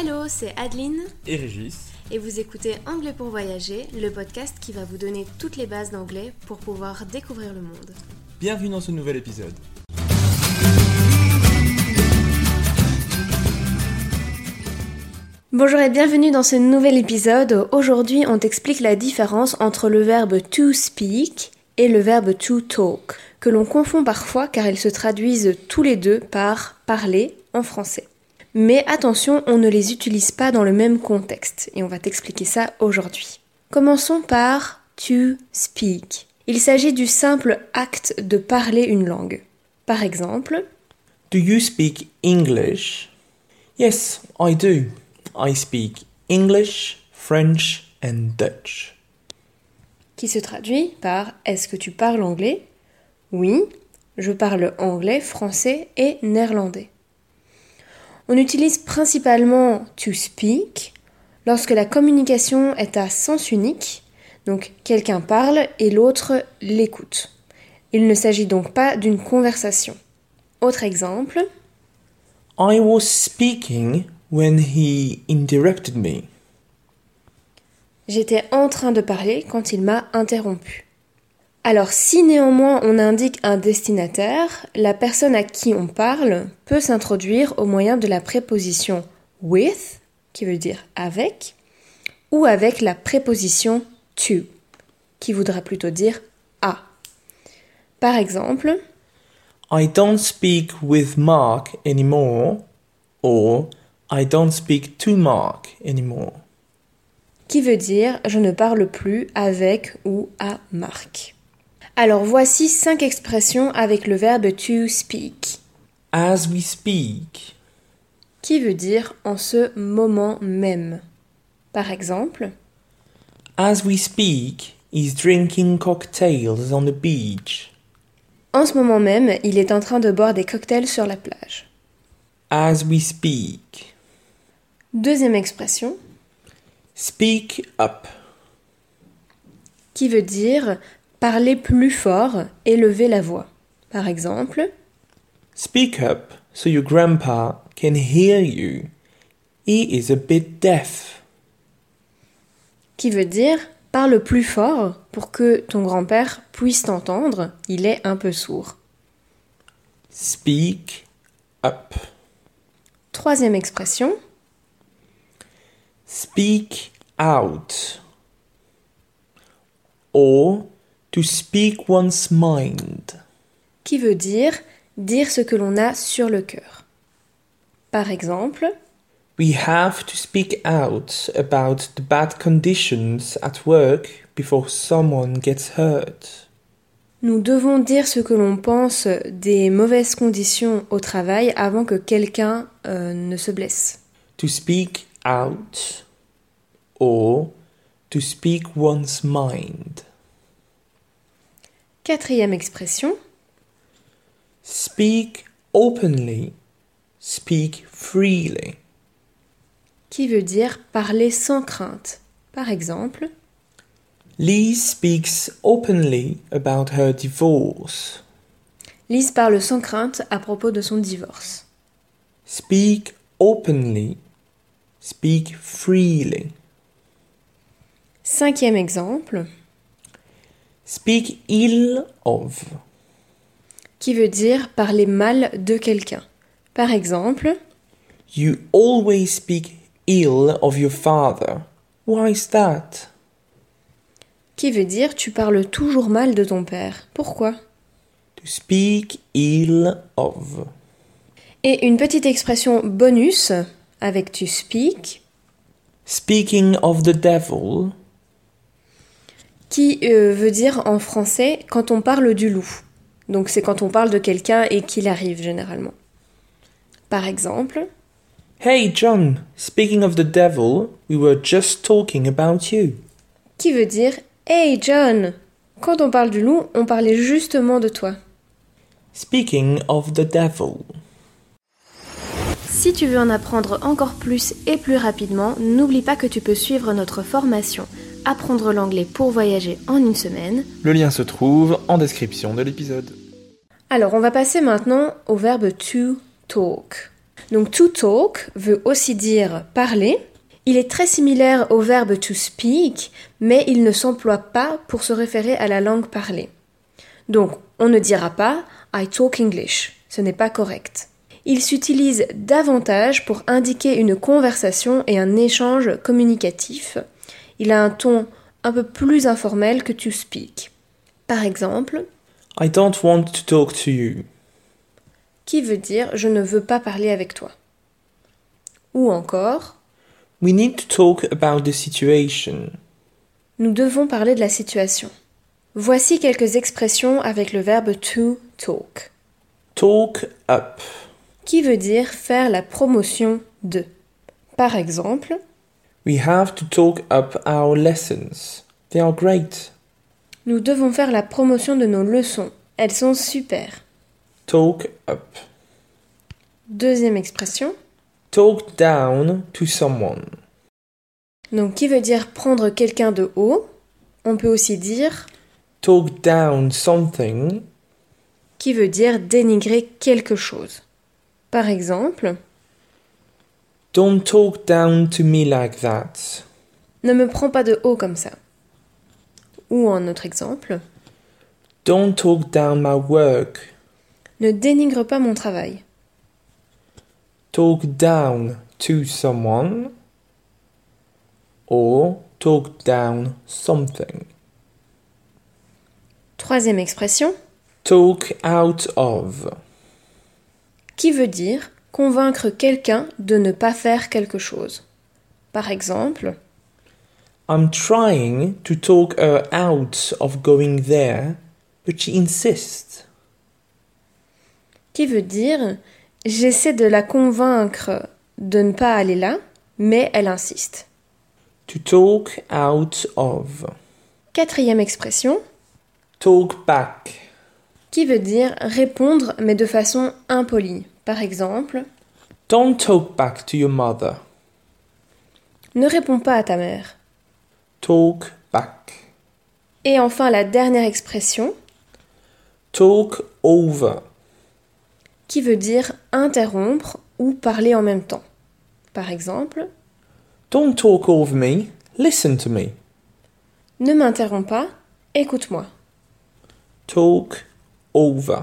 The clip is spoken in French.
Hello, c'est Adeline et Régis. et vous écoutez Anglais pour voyager, le podcast qui va vous donner toutes les bases d'anglais pour pouvoir découvrir le monde. Bienvenue dans ce nouvel épisode. Bonjour et bienvenue dans ce nouvel épisode. Aujourd'hui, on t'explique la différence entre le verbe to speak et le verbe to talk, que l'on confond parfois car ils se traduisent tous les deux par parler en français. Mais attention, on ne les utilise pas dans le même contexte et on va t'expliquer ça aujourd'hui. Commençons par to speak. Il s'agit du simple acte de parler une langue. Par exemple, Do you speak English? Yes, I do. I speak English, French and Dutch. qui se traduit par Est-ce que tu parles anglais? Oui, je parle anglais, français et néerlandais. On utilise principalement to speak lorsque la communication est à sens unique, donc quelqu'un parle et l'autre l'écoute. Il ne s'agit donc pas d'une conversation. Autre exemple, I was speaking when he interrupted me. J'étais en train de parler quand il m'a interrompu. Alors si néanmoins on indique un destinataire, la personne à qui on parle peut s'introduire au moyen de la préposition with, qui veut dire avec, ou avec la préposition to, qui voudra plutôt dire à. Par exemple, I don't speak with Mark anymore or I don't speak to Mark anymore. qui veut dire je ne parle plus avec ou à Marc. Alors voici cinq expressions avec le verbe to speak, As we speak, qui veut dire en ce moment même. Par exemple, as we speak, he's drinking cocktails on the beach. en ce moment même, il est en train de boire des cocktails sur la plage. As we speak, Deuxième expression, speak up. qui veut dire parler plus fort, élever la voix. Par exemple, Speak up so your grandpa can hear you. He is a bit deaf. qui veut dire parle plus fort pour que ton grand-père puisse t'entendre, il est un peu sourd. Speak up. Troisième expression, Speak out. Or to speak one's mind. qui veut dire dire ce que l'on a sur le cœur. Par exemple, We have to speak out about the bad conditions at work before someone gets hurt. nous devons dire ce que l'on pense des mauvaises conditions au travail avant que quelqu'un euh, ne se blesse. To speak out or to speak one's mind. Quatrième expression, Speak openly. Speak freely. Qui veut dire parler sans crainte. Par exemple, Lise speaks openly about her divorce. Lise parle sans crainte à propos de son divorce. Speak openly. Speak freely. Cinquième exemple, Speak ill of. qui veut dire parler mal de quelqu'un. Par exemple, You always speak ill of your father. Why is that? qui veut dire tu parles toujours mal de ton père. Pourquoi? To speak ill of. Et une petite expression bonus avec to speak Speaking of the devil. Qui euh, veut dire en français quand on parle du loup. Donc c'est quand on parle de quelqu'un et qu'il arrive généralement. Par exemple, Hey John, speaking of the devil, we were just talking about you. qui veut dire Hey John Quand on parle du loup, on parlait justement de toi. Speaking of the devil. Si tu veux en apprendre encore plus et plus rapidement, n'oublie pas que tu peux suivre notre formation Apprendre l'anglais pour voyager en une semaine. Le lien se trouve en description de l'épisode. Alors, on va passer maintenant au verbe to talk. Donc, to talk veut aussi dire parler. Il est très similaire au verbe to speak, mais il ne s'emploie pas pour se référer à la langue parlée. Donc, on ne dira pas I talk English. Ce n'est pas correct. Il s'utilise davantage pour indiquer une conversation et un échange communicatif. Il a un ton un peu plus informel que to speak. Par exemple, I don't want to talk to you. qui veut dire je ne veux pas parler avec toi? Ou encore, We need to talk about the situation. nous devons parler de la situation. Voici quelques expressions avec le verbe to talk, Talk up. qui veut dire faire la promotion de. Par exemple, We have to talk up our lessons. They are great. nous devons faire la promotion de nos leçons. Elles sont super. Talk up. Deuxième expression, Talk down to someone. donc qui veut dire prendre quelqu'un de haut? On peut aussi dire Talk down something. qui veut dire dénigrer quelque chose. Par exemple, Don't talk down to me like that. ne me prends pas de haut comme ça. Ou en autre exemple, Don't talk down my work. ne dénigre pas mon travail. Talk down to someone. Or talk down something. Troisième expression, Talk out of. qui veut dire convaincre quelqu'un de ne pas faire quelque chose. Par exemple, I'm trying to talk her out of going there, but she insists. qui veut dire j'essaie de la convaincre de ne pas aller là, mais elle insiste. To talk out of. Quatrième expression, Talk back. qui veut dire répondre mais de façon impolie. Par exemple, Don't talk back to your mother. ne réponds pas à ta mère. Talk back. Et enfin la dernière expression, Talk over. qui veut dire interrompre ou parler en même temps. Par exemple, Don't talk over me. Listen to me. ne m'interromps pas, écoute-moi. Talk over.